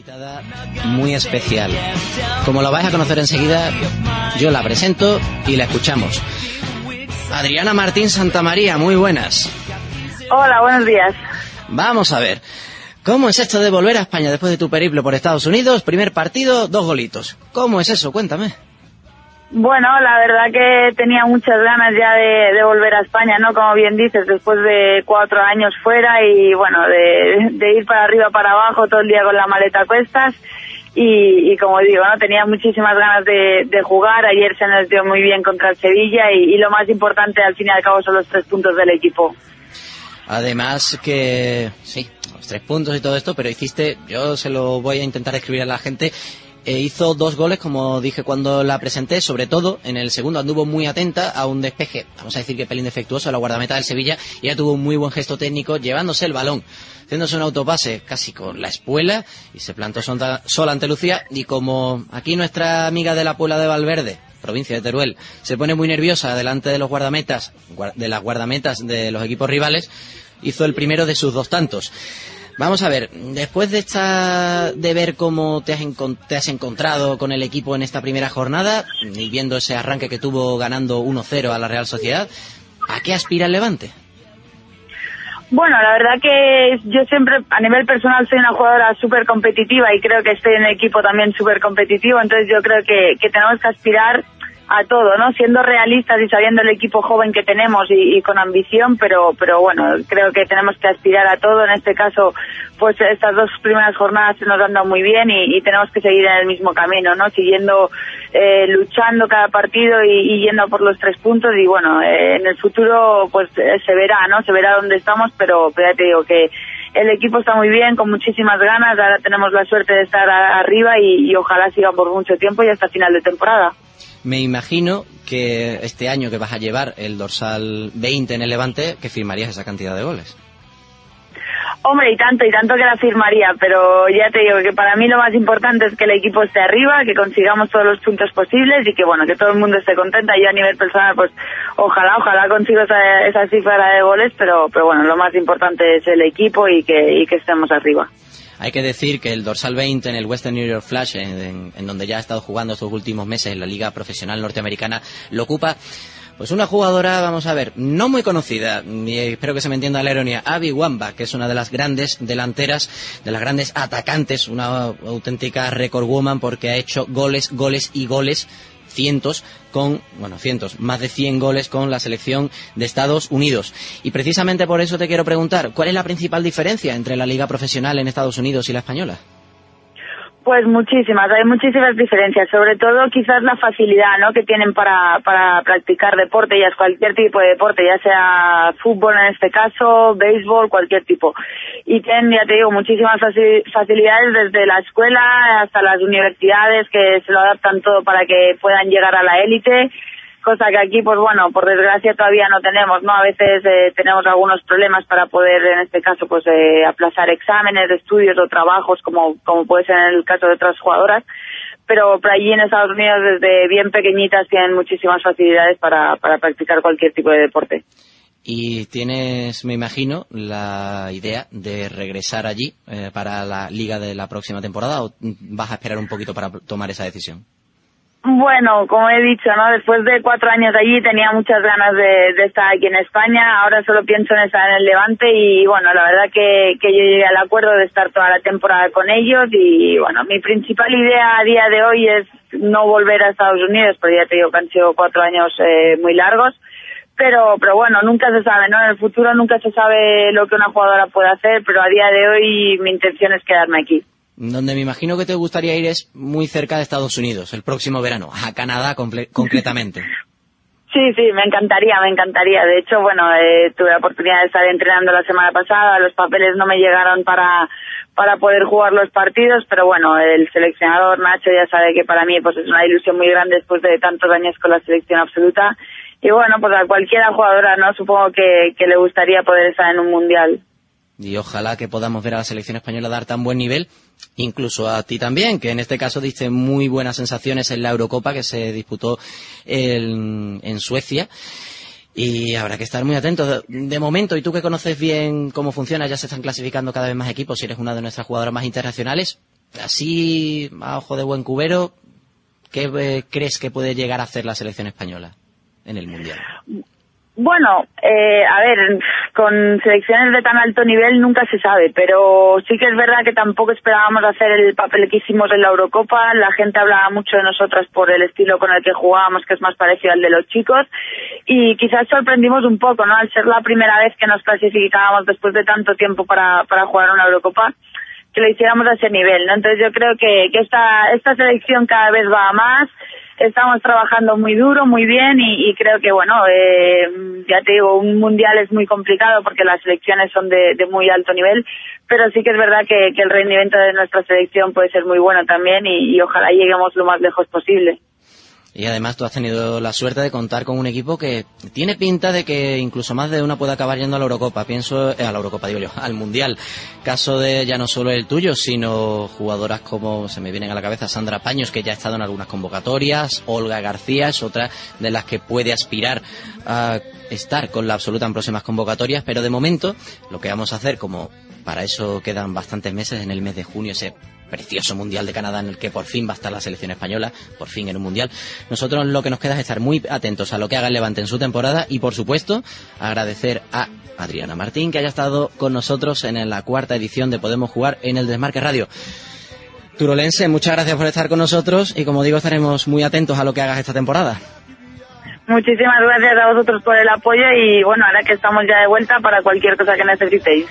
invitada muy especial. Como lo vais a conocer enseguida, yo la presento y la escuchamos. Adriana Martín Santamaría, muy buenas. Hola, buenos días. Vamos a ver. ¿Cómo es esto de volver a España después de tu periplo por Estados Unidos? Primer partido, dos golitos. ¿Cómo es eso? Cuéntame. Bueno, la verdad que tenía muchas ganas ya de, volver a España, ¿no? Como bien dices, después de cuatro años fuera y bueno, de, ir para arriba, para abajo todo el día con la maleta a cuestas. Y, como digo, ¿no? Tenía muchísimas ganas de, jugar. Ayer se nos dio muy bien contra el Sevilla y, y lo más importante al fin y al cabo son los tres puntos del equipo. Además que, sí, los tres puntos y todo esto, pero hiciste, yo se lo voy a intentar escribir a la gente, e hizo dos goles, como dije cuando la presenté, sobre todo en el segundo anduvo muy atenta a un despeje, vamos a decir que pelín defectuoso, a la guardameta del Sevilla, y ya tuvo un muy buen gesto técnico llevándose el balón, haciéndose un autopase casi con la espuela, y se plantó sola ante Lucía, y como aquí nuestra amiga de la Puebla de Valverde, provincia de Teruel, se pone muy nerviosa delante de los guardametas, de las guardametas de los equipos rivales, hizo el primero de sus dos tantos. Vamos a ver, después de esta, de ver cómo te has, te has encontrado con el equipo en esta primera jornada y viendo ese arranque que tuvo ganando 1-0 a la Real Sociedad, ¿a qué aspira el Levante? Bueno, la verdad que yo siempre, a nivel personal, soy una jugadora súper competitiva y creo que estoy en el equipo también súper competitivo, entonces yo creo que, que tenemos que aspirar a todo, ¿no? Siendo realistas y sabiendo el equipo joven que tenemos y, con ambición, pero, pero bueno, creo que tenemos que aspirar a todo. En este caso, pues estas dos primeras jornadas se nos han dado muy bien y, tenemos que seguir en el mismo camino, ¿no? Siguiendo eh, luchando cada partido y, yendo por los tres puntos y bueno, eh, en el futuro pues eh, se verá, ¿no? Se verá dónde estamos, pero, pero ya te digo que el equipo está muy bien, con muchísimas ganas. Ahora tenemos la suerte de estar arriba y, y ojalá siga por mucho tiempo y hasta final de temporada. Me imagino que este año que vas a llevar el dorsal 20 en el Levante, que firmarías esa cantidad de goles. Hombre, y tanto, y tanto que la firmaría, pero ya te digo que para mí lo más importante es que el equipo esté arriba, que consigamos todos los puntos posibles y que bueno, que todo el mundo esté contenta. Yo a nivel personal, pues ojalá, ojalá consiga esa, esa cifra de goles, pero, pero bueno, lo más importante es el equipo y que, y que estemos arriba. Hay que decir que el dorsal 20 en el Western New York Flash, en, donde ya ha estado jugando estos últimos meses en la Liga Profesional Norteamericana, lo ocupa pues una jugadora, vamos a ver, no muy conocida, y espero que se me entienda la ironía, Abby Wamba, que es una de las grandes delanteras, de las grandes atacantes, una auténtica record woman porque ha hecho goles, goles y goles cientos con, bueno, cientos, más de 100 goles con la selección de Estados Unidos. Y precisamente por eso te quiero preguntar, ¿cuál es la principal diferencia entre la liga profesional en Estados Unidos y la española? Pues muchísimas, hay muchísimas diferencias, sobre todo quizás la facilidad ¿no? que tienen para, para practicar deporte, ya es cualquier tipo de deporte, ya sea fútbol en este caso, béisbol, cualquier tipo. Y tienen, ya te digo, muchísimas facilidades desde la escuela hasta las universidades que se lo adaptan todo para que puedan llegar a la élite cosa que aquí, pues bueno, por desgracia todavía no tenemos, ¿no? A veces eh, tenemos algunos problemas para poder, en este caso, pues eh, aplazar exámenes, estudios o trabajos, como, como puede ser en el caso de otras jugadoras, pero por allí en Estados Unidos desde bien pequeñitas tienen muchísimas facilidades para, para practicar cualquier tipo de deporte. Y tienes, me imagino, la idea de regresar allí eh, para la liga de la próxima temporada o vas a esperar un poquito para tomar esa decisión? Bueno, como he dicho, ¿no? Después de cuatro años allí tenía muchas ganas de, estar aquí en España. Ahora solo pienso en estar en el Levante y bueno, la verdad que, que yo llegué al acuerdo de estar toda la temporada con ellos y bueno, mi principal idea a día de hoy es no volver a Estados Unidos, porque ya te digo que han sido cuatro años eh, muy largos. Pero, pero bueno, nunca se sabe, ¿no? En el futuro nunca se sabe lo que una jugadora puede hacer, pero a día de hoy mi intención es quedarme aquí donde me imagino que te gustaría ir es muy cerca de Estados Unidos, el próximo verano, a Canadá concretamente. Sí, sí, me encantaría, me encantaría. De hecho, bueno, eh, tuve la oportunidad de estar entrenando la semana pasada, los papeles no me llegaron para para poder jugar los partidos, pero bueno, el seleccionador Nacho ya sabe que para mí pues es una ilusión muy grande después de tantos años con la selección absoluta. Y bueno, pues a cualquiera jugadora, ¿no? Supongo que, que le gustaría poder estar en un mundial y ojalá que podamos ver a la selección española dar tan buen nivel, incluso a ti también, que en este caso diste muy buenas sensaciones en la Eurocopa que se disputó en, en Suecia. Y habrá que estar muy atentos. De momento, y tú que conoces bien cómo funciona, ya se están clasificando cada vez más equipos, si eres una de nuestras jugadoras más internacionales, así a ojo de buen cubero, ¿qué eh, crees que puede llegar a hacer la selección española en el Mundial? Bueno, eh, a ver, con selecciones de tan alto nivel nunca se sabe, pero sí que es verdad que tampoco esperábamos hacer el papel que hicimos en la Eurocopa. La gente hablaba mucho de nosotras por el estilo con el que jugábamos, que es más parecido al de los chicos, y quizás sorprendimos un poco, ¿no? Al ser la primera vez que nos clasificábamos después de tanto tiempo para, para jugar una Eurocopa que lo hiciéramos a ese nivel, ¿no? Entonces yo creo que, que esta, esta selección cada vez va más, estamos trabajando muy duro, muy bien y, creo que, bueno, eh, ya te digo, un mundial es muy complicado porque las selecciones son de, muy alto nivel, pero sí que es verdad que, el rendimiento de nuestra selección puede ser muy bueno también y ojalá lleguemos lo más lejos posible. Y además tú has tenido la suerte de contar con un equipo que tiene pinta de que incluso más de una puede acabar yendo a la Eurocopa. Pienso, eh, a la Eurocopa digo yo, al Mundial. Caso de ya no solo el tuyo, sino jugadoras como se me vienen a la cabeza Sandra Paños, que ya ha estado en algunas convocatorias. Olga García es otra de las que puede aspirar a estar con la absoluta en próximas convocatorias. Pero de momento, lo que vamos a hacer, como para eso quedan bastantes meses, en el mes de junio ese precioso Mundial de Canadá en el que por fin va a estar la selección española, por fin en un Mundial. Nosotros lo que nos queda es estar muy atentos a lo que haga el Levante en su temporada y, por supuesto, agradecer a Adriana Martín que haya estado con nosotros en la cuarta edición de Podemos Jugar en el Desmarque Radio. Turolense, muchas gracias por estar con nosotros y, como digo, estaremos muy atentos a lo que hagas esta temporada. Muchísimas gracias a vosotros por el apoyo y, bueno, ahora que estamos ya de vuelta para cualquier cosa que necesitéis.